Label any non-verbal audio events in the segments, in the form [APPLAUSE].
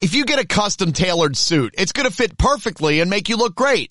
If you get a custom tailored suit, it's going to fit perfectly and make you look great.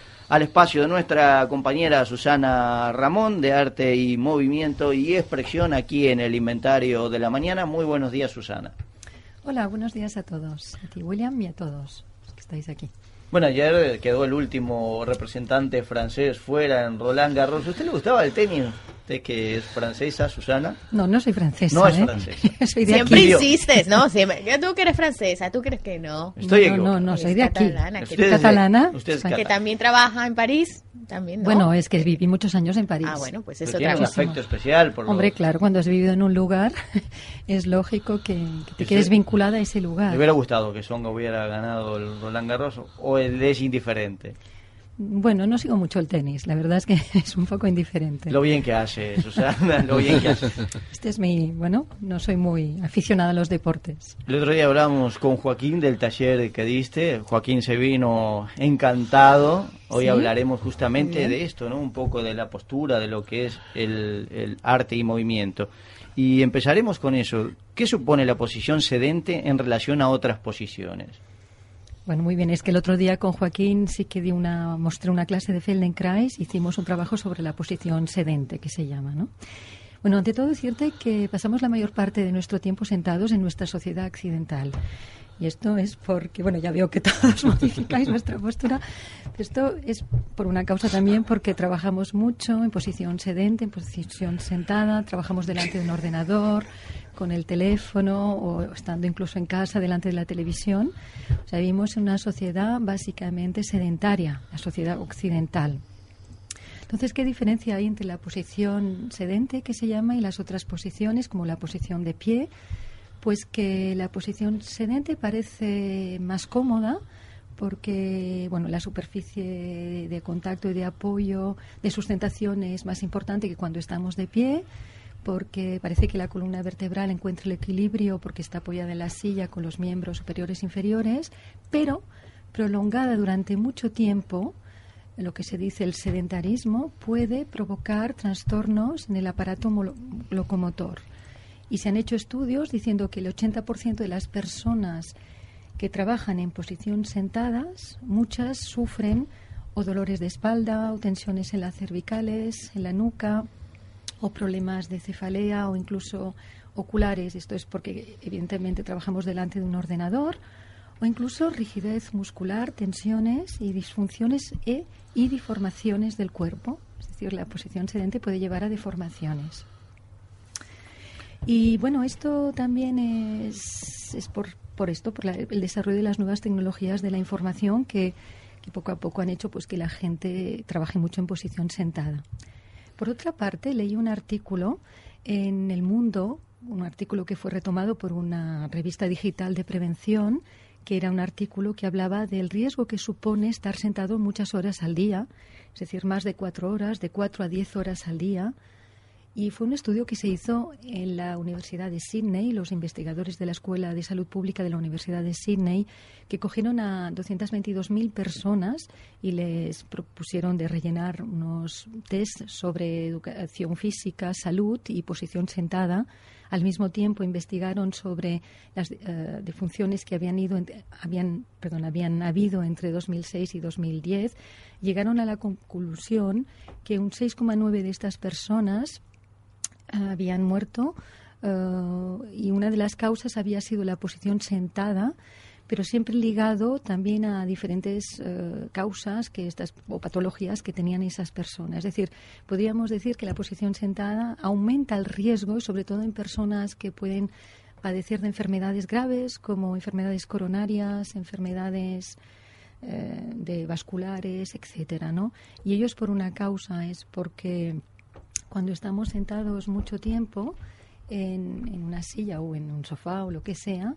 al espacio de nuestra compañera Susana Ramón de Arte y Movimiento y Expresión aquí en el Inventario de la Mañana. Muy buenos días, Susana. Hola, buenos días a todos. A ti, William, y a todos los que estáis aquí. Bueno, ayer quedó el último representante francés fuera en Roland Garros. ¿A usted le gustaba el tenis? ¿Usted que es francesa, Susana? No, no soy francesa. No es ¿eh? francesa. [LAUGHS] soy de Siempre aquí. insistes, ¿no? Siempre. Tú que eres francesa, tú crees que no. Estoy no, no, equivocado. no, soy de aquí. catalana, que- Usted es catalana. usted es Que también trabaja en París, también, ¿no? Bueno, es que viví muchos años en París. Ah, bueno, pues Pero es tiene otra un cosa. afecto especial por Hombre, los- claro, cuando has vivido en un lugar, [LAUGHS] es lógico que, que te quedes vinculada a ese ¿Le lugar. hubiera gustado que Songa hubiera ganado el Roland Garros o él es indiferente? Bueno, no sigo mucho el tenis, la verdad es que [LAUGHS] es un poco indiferente. Lo bien que hace, Susana, lo bien que hace. [LAUGHS] Este es mi, bueno, no soy muy aficionada a los deportes. El otro día hablamos con Joaquín del taller que diste. Joaquín se vino encantado. Hoy Sí. hablaremos justamente de esto, ¿no? Un poco de la postura, de lo que es el, el arte y movimiento. Y empezaremos con eso. ¿Qué supone la posición sedente en relación a otras posiciones? Bueno, muy bien. Es que el otro día con Joaquín sí que di una, mostré una clase de Feldenkrais, hicimos un trabajo sobre la posición sedente, que se llama, ¿no? Bueno, ante todo decirte que pasamos la mayor parte de nuestro tiempo sentados en nuestra sociedad occidental. Y esto es porque, bueno, ya veo que todos [LAUGHS] modificáis vuestra postura. Esto es por una causa también porque trabajamos mucho en posición sedente, en posición sentada, trabajamos delante de un ordenador, con el teléfono o estando incluso en casa delante de la televisión. O sea, vivimos en una sociedad básicamente sedentaria, la sociedad occidental. Entonces, ¿qué diferencia hay entre la posición sedente, que se llama, y las otras posiciones, como la posición de pie? Pues que la posición sedente parece más cómoda porque bueno, la superficie de contacto y de apoyo, de sustentación es más importante que cuando estamos de pie, porque parece que la columna vertebral encuentra el equilibrio porque está apoyada en la silla con los miembros superiores e inferiores, pero prolongada durante mucho tiempo, lo que se dice el sedentarismo puede provocar trastornos en el aparato locomotor. Y se han hecho estudios diciendo que el 80% de las personas que trabajan en posición sentadas, muchas sufren o dolores de espalda o tensiones en las cervicales, en la nuca, o problemas de cefalea o incluso oculares. Esto es porque evidentemente trabajamos delante de un ordenador o incluso rigidez muscular, tensiones y disfunciones e, y deformaciones del cuerpo. Es decir, la posición sedente puede llevar a deformaciones. Y bueno, esto también es, es por, por esto, por la- el desarrollo de las nuevas tecnologías de la información que, que poco a poco han hecho pues que la gente trabaje mucho en posición sentada. Por otra parte, leí un artículo en El Mundo, un artículo que fue retomado por una revista digital de prevención, que era un artículo que hablaba del riesgo que supone estar sentado muchas horas al día, es decir, más de cuatro horas, de cuatro a diez horas al día. Y fue un estudio que se hizo en la Universidad de Sydney, los investigadores de la Escuela de Salud Pública de la Universidad de Sydney, que cogieron a 222.000 personas y les propusieron de rellenar unos test sobre educación física, salud y posición sentada. Al mismo tiempo investigaron sobre las eh, defunciones que habían, ido habían, perdón, habían habido entre 2006 y 2010. Llegaron a la conclusión que un 6,9 de estas personas habían muerto eh, y una de las causas había sido la posición sentada, pero siempre ligado también a diferentes eh, causas que estas o patologías que tenían esas personas. Es decir, podríamos decir que la posición sentada aumenta el riesgo, sobre todo en personas que pueden padecer de enfermedades graves como enfermedades coronarias, enfermedades eh, de vasculares, etcétera, ¿no? Y ello es por una causa, es porque cuando estamos sentados mucho tiempo en una silla o en un sofá o lo que sea,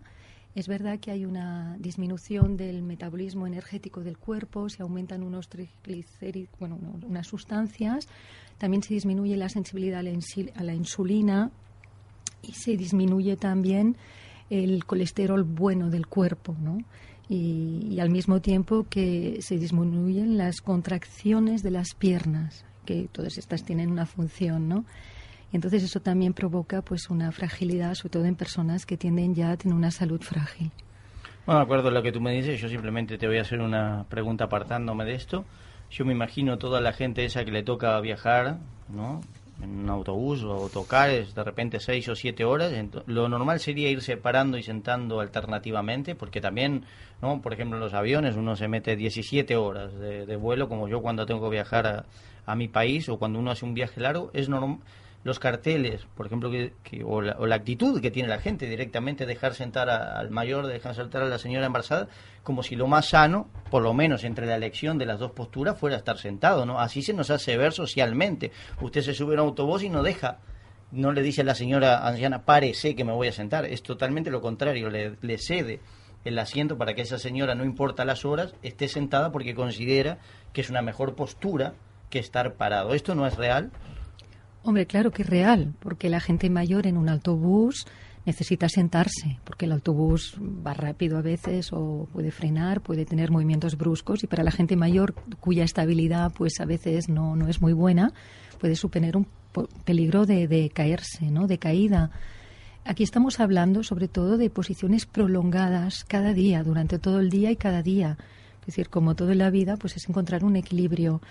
Es verdad que hay una disminución del metabolismo energético del cuerpo, se aumentan unos triglicéridos, bueno, unas sustancias, también se disminuye la sensibilidad a la insulina y se disminuye también el colesterol bueno del cuerpo, ¿no? Y, al mismo tiempo que se disminuyen las contracciones de las piernas, que todas estas tienen una función, ¿no? Entonces eso también provoca pues una fragilidad, sobre todo en personas que tienden ya a tener una salud frágil. Bueno, de acuerdo a lo que tú me dices, yo simplemente te voy a hacer una pregunta apartándome de esto. Yo me imagino toda la gente esa que le toca viajar, ¿no? En un autobús o autocares, de repente seis o siete horas. Lo normal sería irse parando y sentando alternativamente, porque también, ¿no? Por ejemplo, en los aviones uno se mete 17 horas de, vuelo, como yo cuando tengo que viajar a, a mi país o cuando uno hace un viaje largo, es normal los carteles, por ejemplo, que, o, la, actitud que tiene la gente directamente dejar sentar al mayor, dejar sentar a la señora embarazada, como si lo más sano, por lo menos entre la elección de las dos posturas, fuera estar sentado, ¿no? Así se nos hace ver socialmente. Usted se sube a un autobús y no deja, no le dice a la señora anciana, párese que me voy a sentar. Es totalmente lo contrario, le, le cede el asiento para que esa señora, no importa las horas, esté sentada porque considera que es una mejor postura que estar parado. ¿Esto no es real? Hombre, claro que es real, porque la gente mayor en un autobús necesita sentarse, porque el autobús va rápido a veces o puede frenar, puede tener movimientos bruscos y para la gente mayor cuya estabilidad pues a veces no, no es muy buena, puede suponer un peligro de, de caerse, ¿no? de caída. Aquí estamos hablando sobre todo de posiciones prolongadas cada día, durante todo el día y cada día. Es decir, como todo en la vida, pues es encontrar un equilibrio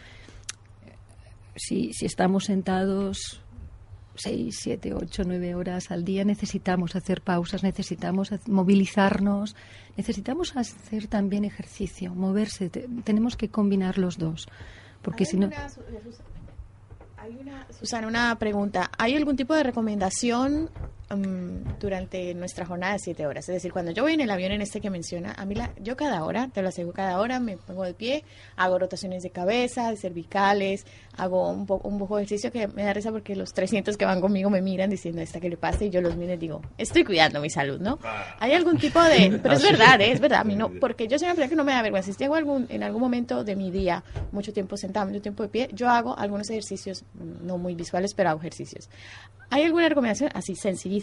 si, si estamos sentados seis, siete, ocho, nueve horas al día, necesitamos hacer pausas, necesitamos movilizarnos, necesitamos hacer también ejercicio, moverse. tenemos que combinar los dos, porque si no. Hay una, Susana, una pregunta. ¿Hay algún tipo de recomendación mm, durante nuestra jornada de siete horas? Es decir, cuando yo voy en el avión en este que menciona, a mí la, yo cada hora, te lo aseguro, cada hora me pongo de pie, hago rotaciones de cabeza, de cervicales, hago un, poco un poco de ejercicio que me da risa porque los 300 que van conmigo me miran diciendo, ¿esta que le pasa? Y yo los miro y digo, estoy cuidando mi salud, ¿no? Ah. Hay algún tipo de... [LAUGHS] Pero es verdad, ¿eh? es verdad. A mí no, porque yo siempre que no me da vergüenza. Si tengo algún, en algún momento de mi día mucho tiempo sentado, mucho tiempo de pie, yo hago algunos ejercicios, no muy visuales, pero hago ejercicios. ¿Hay alguna recomendación? Así,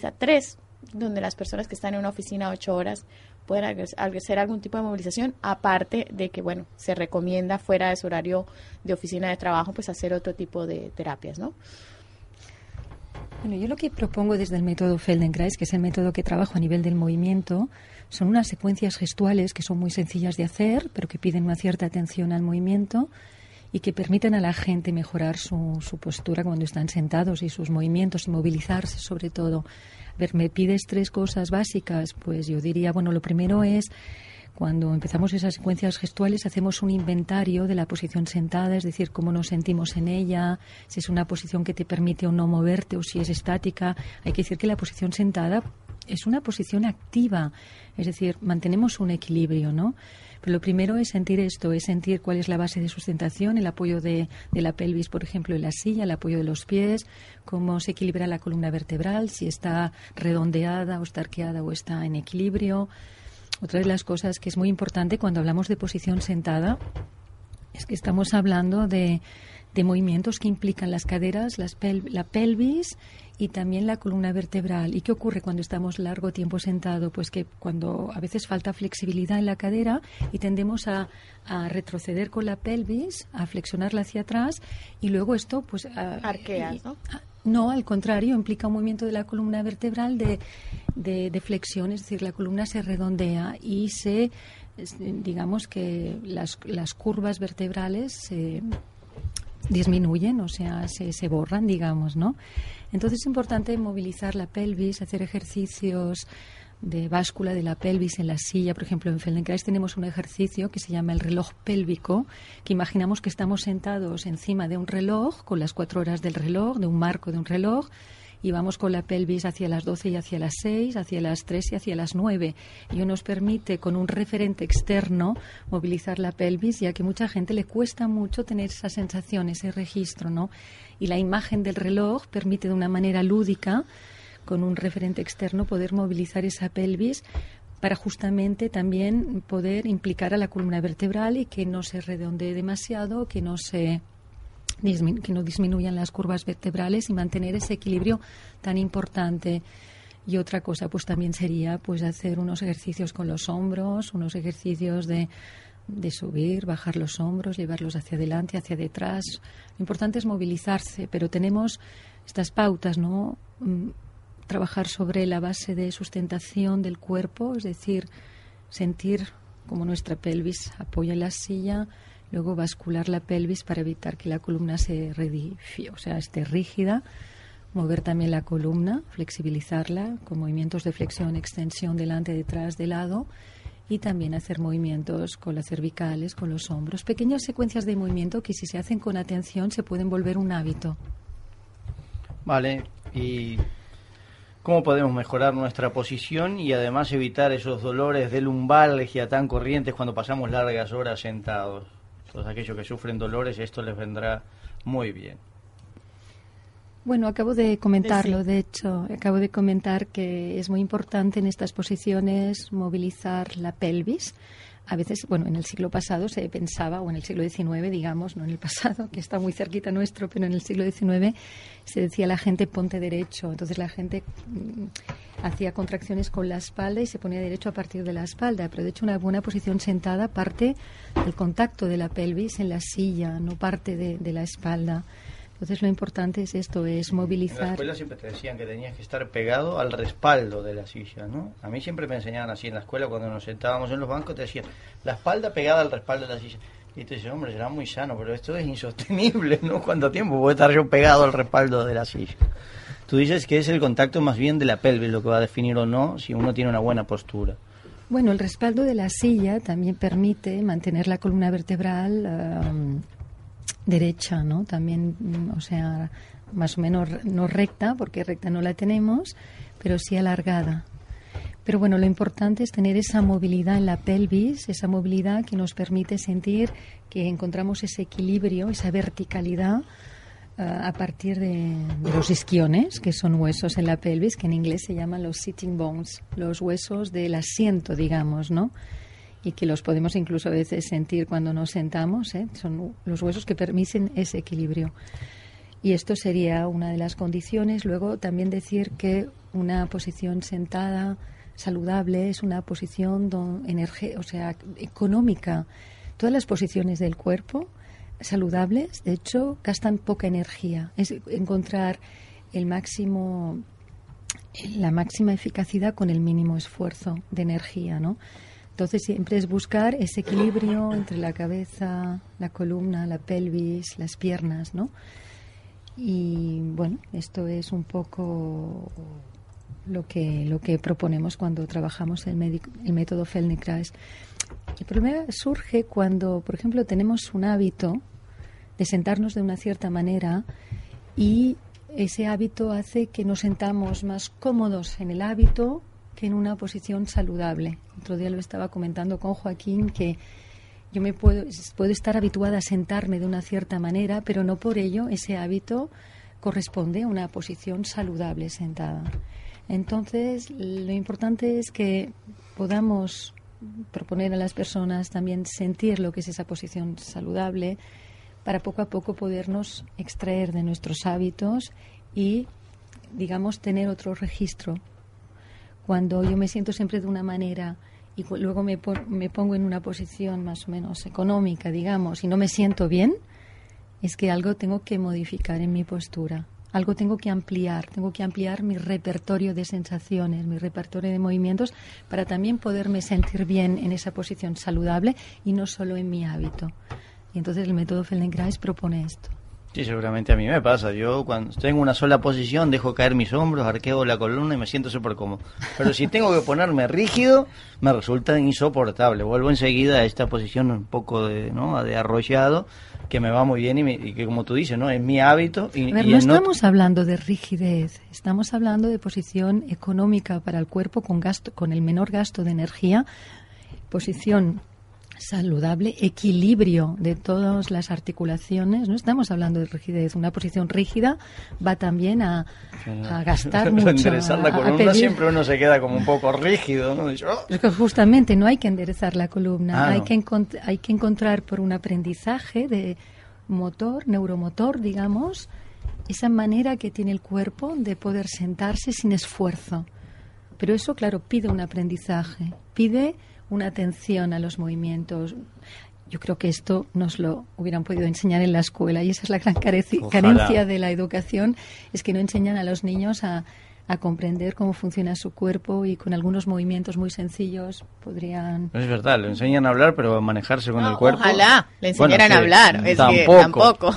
sencilliza. Tres, donde las personas que están en una oficina ocho horas pueden hacer algún tipo de movilización, aparte de que, bueno, se recomienda fuera de su horario de oficina de trabajo, pues hacer otro tipo de terapias, ¿no? Bueno, yo lo que propongo desde el método Feldenkrais, que es el método que trabajo a nivel del movimiento, son unas secuencias gestuales que son muy sencillas de hacer, pero que piden una cierta atención al movimiento y que permiten a la gente mejorar su, su postura cuando están sentados y sus movimientos y movilizarse sobre todo. A ver, me pides tres cosas básicas, pues yo diría, bueno, lo primero es cuando empezamos esas secuencias gestuales hacemos un inventario de la posición sentada, es decir, cómo nos sentimos en ella, si es una posición que te permite o no moverte o si es estática. Hay que decir que la posición sentada es una posición activa, es decir, mantenemos un equilibrio, ¿no? Pero lo primero es sentir esto, es sentir cuál es la base de sustentación, el apoyo de, la pelvis, por ejemplo, en la silla, el apoyo de los pies, cómo se equilibra la columna vertebral, si está redondeada o está arqueada o está en equilibrio. Otra de las cosas que es muy importante cuando hablamos de posición sentada es que estamos hablando de, de movimientos que implican las caderas, las la pelvis y también la columna vertebral. ¿Y qué ocurre cuando estamos largo tiempo sentado? Pues que cuando a veces falta flexibilidad en la cadera y tendemos a, retroceder con la pelvis, a flexionarla hacia atrás y luego esto pues... Arqueas, ¿no? no, al contrario, implica un movimiento de la columna vertebral de, de, flexión, es decir, la columna se redondea y se, digamos que las, las curvas vertebrales se disminuyen, o sea, se, se borran, digamos, ¿no? Entonces es importante movilizar la pelvis, hacer ejercicios de báscula de la pelvis en la silla. Por ejemplo, en Feldenkrais tenemos un ejercicio que se llama el reloj pélvico, que imaginamos que estamos sentados encima de un reloj, con las cuatro horas del reloj, de un marco de un reloj, y vamos con la pelvis hacia las 12 y hacia las 6, hacia las 3 y hacia las 9. Y nos permite con un referente externo movilizar la pelvis, ya que mucha gente le cuesta mucho tener esa sensación, ese registro, ¿no? Y la imagen del reloj permite de una manera lúdica con un referente externo poder movilizar esa pelvis para justamente también poder implicar a la columna vertebral y que no se redondee demasiado, que no se que no disminuyan las curvas vertebrales y mantener ese equilibrio tan importante. Y otra cosa, pues también sería pues hacer unos ejercicios con los hombros, unos ejercicios de, de subir, bajar los hombros, llevarlos hacia adelante, hacia detrás. Lo importante es movilizarse, pero tenemos estas pautas, ¿no? Mm, trabajar sobre la base de sustentación del cuerpo, es decir, sentir como nuestra pelvis apoya la silla, luego bascular la pelvis para evitar que la columna se redifie, o sea, esté rígida, mover también la columna, flexibilizarla con movimientos de flexión, extensión delante, detrás, de lado y también hacer movimientos con las cervicales, con los hombros, pequeñas secuencias de movimiento que si se hacen con atención se pueden volver un hábito. Vale, y cómo podemos mejorar nuestra posición y además evitar esos dolores de lumbalgia tan corrientes cuando pasamos largas horas sentados. Todos aquellos que sufren dolores, esto les vendrá muy bien. Bueno, acabo de comentarlo, de hecho, acabo de comentar que es muy importante en estas posiciones movilizar la pelvis. A veces, bueno, en el siglo pasado se pensaba, o en el siglo XIX, digamos, no en el pasado, que está muy cerquita nuestro, pero en el siglo XIX se decía la gente ponte derecho. Entonces la gente mm, hacía contracciones con la espalda y se ponía derecho a partir de la espalda. Pero de hecho una buena posición sentada parte del contacto de la pelvis en la silla, no parte de, de la espalda. Entonces lo importante es esto, es movilizar. En la escuela siempre te decían que tenías que estar pegado al respaldo de la silla, ¿no? A mí siempre me enseñaban así en la escuela cuando nos sentábamos en los bancos, te decían la espalda pegada al respaldo de la silla. Y te dices, hombre, será muy sano, pero esto es insostenible, ¿no? ¿Cuánto tiempo puedo estar yo pegado al respaldo de la silla? Tú dices que es el contacto más bien de la pelvis lo que va a definir o no si uno tiene una buena postura. Bueno, el respaldo de la silla también permite mantener la columna vertebral derecha, ¿no? También, mm, o sea, más o menos no recta, porque recta no la tenemos, pero sí alargada. Pero bueno, lo importante es tener esa movilidad en la pelvis, esa movilidad que nos permite sentir que encontramos ese equilibrio, esa verticalidad eh, a partir de, de, los isquiones, que son huesos en la pelvis, que en inglés se llaman los sitting bones, los huesos del asiento, digamos, ¿no? Y que los podemos incluso a veces sentir cuando nos sentamos, ¿eh? son los huesos que permiten ese equilibrio. Y esto sería una de las condiciones. Luego también decir que una posición sentada saludable es una posición o sea, económica. Todas las posiciones del cuerpo saludables, de hecho, gastan poca energía. Es encontrar el máximo la máxima eficacia con el mínimo esfuerzo de energía, ¿no? Entonces siempre es buscar ese equilibrio entre la cabeza, la columna, la pelvis, las piernas, ¿no? Y bueno, esto es un poco lo que, lo que proponemos cuando trabajamos el, el método Feldenkrais. El problema surge cuando, por ejemplo, tenemos un hábito de sentarnos de una cierta manera y ese hábito hace que nos sentamos más cómodos en el hábito en una posición saludable. Otro día lo estaba comentando con Joaquín que yo me puedo, puedo estar habituada a sentarme de una cierta manera, pero no por ello ese hábito corresponde a una posición saludable sentada. Entonces, lo importante es que podamos proponer a las personas también sentir lo que es esa posición saludable para poco a poco podernos extraer de nuestros hábitos y, digamos, tener otro registro cuando yo me siento siempre de una manera y luego me, me pongo en una posición más o menos económica, digamos, y no me siento bien, es que algo tengo que modificar en mi postura. Algo tengo que ampliar, tengo que ampliar mi repertorio de sensaciones, mi repertorio de movimientos para también poderme sentir bien en esa posición saludable y no solo en mi hábito. Y entonces el método Feldenkrais propone esto. Sí, seguramente a mí me pasa. Yo cuando tengo una sola posición dejo caer mis hombros, arqueo la columna y me siento súper cómodo. Pero si tengo que ponerme rígido, me resulta insoportable. Vuelvo enseguida a esta posición un poco de, ¿no? de arrollado, que me va muy bien y, que como tú dices, ¿no? es mi hábito. Y, no estamos hablando de rigidez, estamos hablando de posición económica para el cuerpo con, gasto, con el menor gasto de energía, posición saludable equilibrio de todas las articulaciones. No estamos hablando de rigidez. Una posición rígida va también a, a gastar [LAUGHS] mucho. Enderezar la columna pedir- siempre uno se queda como un poco rígido, ¿no? "Oh". Es que justamente no hay que enderezar la columna, Ah, hay, no. que hay que encontrar por un aprendizaje de motor, neuromotor, digamos, esa manera que tiene el cuerpo de poder sentarse sin esfuerzo. Pero eso, claro, pide un aprendizaje, pide una atención a los movimientos. Yo creo que esto nos lo hubieran podido enseñar en la escuela y esa es la gran Ojalá. carencia de la educación, es que no enseñan a los niños a, a comprender cómo funciona su cuerpo y con algunos movimientos muy sencillos podrían... Es verdad, le enseñan a hablar, pero a manejarse con No, el cuerpo. Ojalá le enseñaran Bueno, a hablar. Es que tampoco.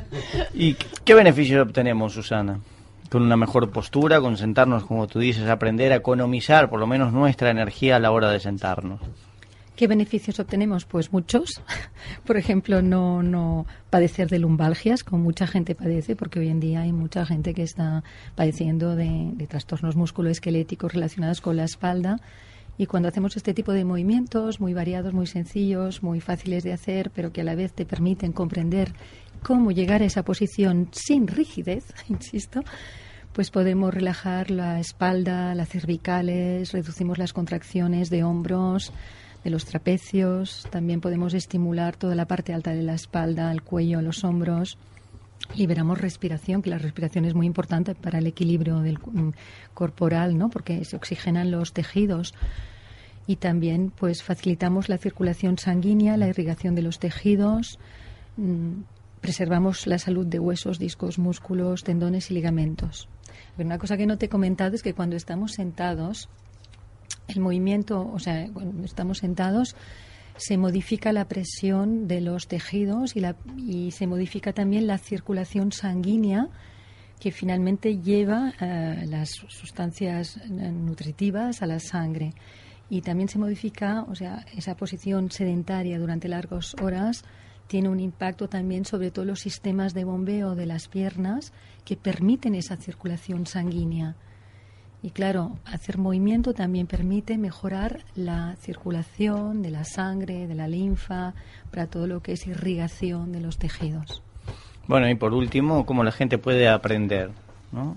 [LAUGHS] ¿Y qué beneficios obtenemos, Susana? Con una mejor postura, con sentarnos, como tú dices, aprender a economizar por lo menos nuestra energía a la hora de sentarnos. ¿Qué beneficios obtenemos? Pues muchos. [LAUGHS] Por ejemplo, no, no padecer de lumbalgias, como mucha gente padece, porque hoy en día hay mucha gente que está padeciendo de, de trastornos musculoesqueléticos relacionados con la espalda. Y cuando hacemos este tipo de movimientos muy variados, muy sencillos, muy fáciles de hacer, pero que a la vez te permiten comprender cómo llegar a esa posición sin rigidez, [LAUGHS] insisto, pues podemos relajar la espalda, las cervicales, reducimos las contracciones de hombros, de los trapecios, también podemos estimular toda la parte alta de la espalda, el cuello, los hombros. Liberamos respiración, que la respiración es muy importante para el equilibrio del, mm, corporal, ¿no? Porque se oxigenan los tejidos y también pues facilitamos la circulación sanguínea, la irrigación de los tejidos, mm, preservamos la salud de huesos, discos, músculos, tendones y ligamentos. Pero una cosa que no te he comentado es que cuando estamos sentados, el movimiento, o sea, cuando estamos sentados, se modifica la presión de los tejidos y, la, y se modifica también la circulación sanguínea que finalmente lleva las sustancias eh, nutritivas a la sangre. Y también se modifica, o sea, esa posición sedentaria durante largas horas tiene un impacto también sobre todos los sistemas de bombeo de las piernas que permiten esa circulación sanguínea. Y claro, hacer movimiento también permite mejorar la circulación de la sangre, de la linfa, para todo lo que es irrigación de los tejidos. Bueno, y por último, cómo la gente puede aprender, ¿no?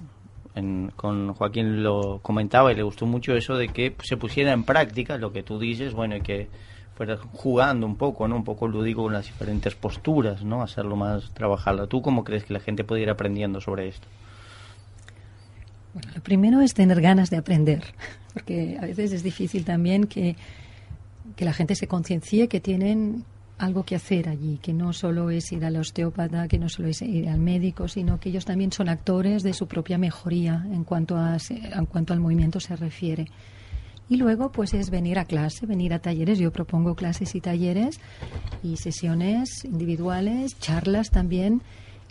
En- con Joaquín lo comentaba y le gustó mucho eso de que se pusiera en práctica lo que tú dices, bueno, y que fuera jugando un poco, ¿no? Un poco lúdico con las diferentes posturas, ¿no? Hacerlo más, trabajarlo. ¿Tú cómo crees que la gente puede ir aprendiendo sobre esto? Bueno, lo primero es tener ganas de aprender, porque a veces es difícil también que, que la gente se conciencie que tienen algo que hacer allí, que no solo es ir al osteópata, que no solo es ir al médico, sino que ellos también son actores de su propia mejoría en cuanto, a, en cuanto al movimiento se refiere. Y luego, pues es venir a clase, venir a talleres. Yo propongo clases y talleres y sesiones individuales, charlas también,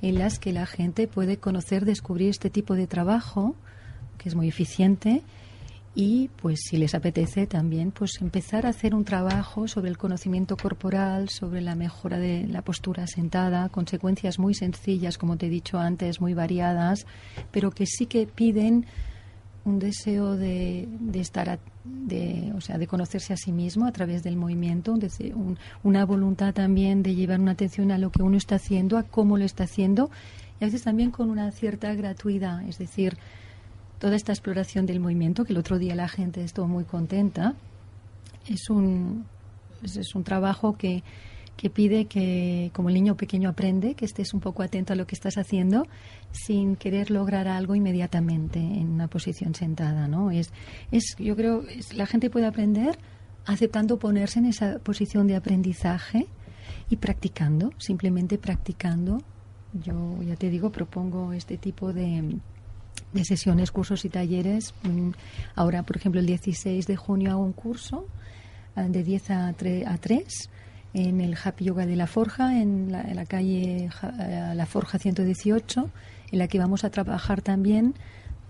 en las que la gente puede conocer, descubrir este tipo de trabajo, que es muy eficiente, y pues si les apetece también pues empezar a hacer un trabajo sobre el conocimiento corporal, sobre la mejora de la postura sentada, consecuencias muy sencillas, como te he dicho antes, muy variadas, pero que sí que piden un deseo de, de estar de o sea de conocerse a sí mismo a través del movimiento un una voluntad también de llevar una atención a lo que uno está haciendo a cómo lo está haciendo y a veces también con una cierta gratuidad es decir toda esta exploración del movimiento que el otro día la gente estuvo muy contenta es un es un trabajo que que pide que, como el niño pequeño aprende, que estés un poco atento a lo que estás haciendo sin querer lograr algo inmediatamente en una posición sentada, ¿no? Es, es yo creo, es- la gente puede aprender aceptando ponerse en esa posición de aprendizaje y practicando, simplemente practicando. Yo ya te digo, propongo este tipo de, de sesiones, cursos y talleres. Mm, Ahora, por ejemplo, el 16 de junio hago un curso ah, de 10 a 3, a 3 en el Happy Yoga de La Forja, en la, calle eh, La Forja 118, en la que vamos a trabajar también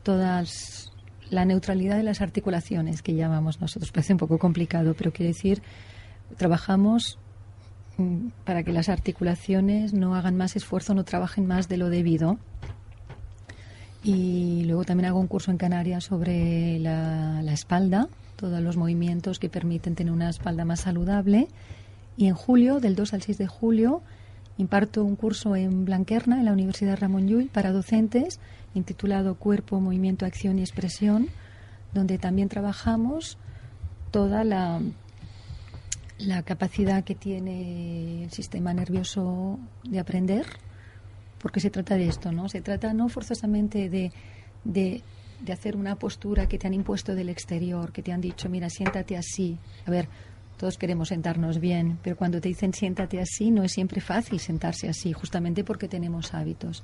todas la neutralidad de las articulaciones que llamamos nosotros. [LAUGHS] Parece un poco complicado, pero quiere decir, trabajamos mm, para que las articulaciones no hagan más esfuerzo, no trabajen más de lo debido. Y luego también hago un curso en Canarias sobre la espalda, todos los movimientos que permiten tener una espalda más saludable. Y en julio, del 2 al 6 de julio, imparto un curso en Blanquerna, en la Universidad Ramón Llull, para docentes, intitulado Cuerpo, Movimiento, Acción y Expresión, donde también trabajamos toda la, capacidad que tiene el sistema nervioso de aprender, porque se trata de esto, ¿no? Se trata no forzosamente de, de, de hacer una postura que te han impuesto del exterior, que te han dicho, mira, siéntate así. A ver, todos queremos sentarnos bien, pero cuando te dicen siéntate así, no es siempre fácil sentarse así, justamente porque tenemos hábitos.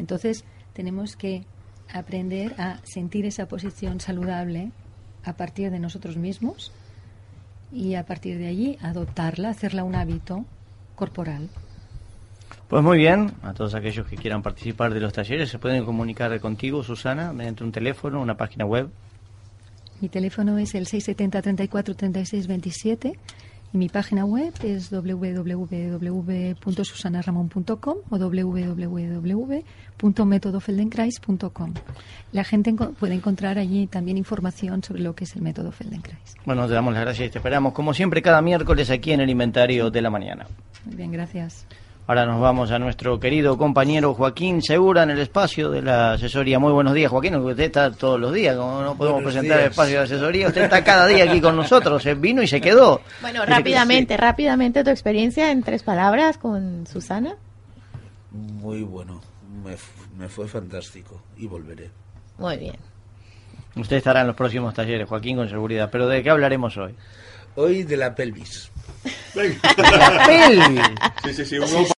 Entonces, tenemos que aprender a sentir esa posición saludable a partir de nosotros mismos y a partir de allí adoptarla, hacerla un hábito corporal. Pues muy bien, a todos aquellos que quieran participar de los talleres se pueden comunicar contigo, Susana, mediante un teléfono, una página web. Mi teléfono es el 670 34 36 27 y mi página web es www.susanaramon.com o www.metodofeldenkrais.com. La gente puede encontrar allí también información sobre lo que es el método Feldenkrais. Bueno, te damos las gracias y te esperamos, como siempre, cada miércoles aquí en el Inventario de la Mañana. Muy bien, gracias. Ahora nos vamos a nuestro querido compañero Joaquín Segura en el espacio de la asesoría. Muy buenos días, Joaquín. Usted está todos los días, como no podemos Buenos presentar el espacio de asesoría. Usted está cada día aquí con nosotros. eh, Vino y se quedó. Bueno, rápidamente, rápidamente tu experiencia en tres palabras con Susana. Muy bueno, me, me fue fantástico y volveré. Muy bien. Usted estará en los próximos talleres, Joaquín, con seguridad. Pero ¿de qué hablaremos hoy? Hoy de la pelvis. [LAUGHS] La pelvis. Sí, sí, sí, un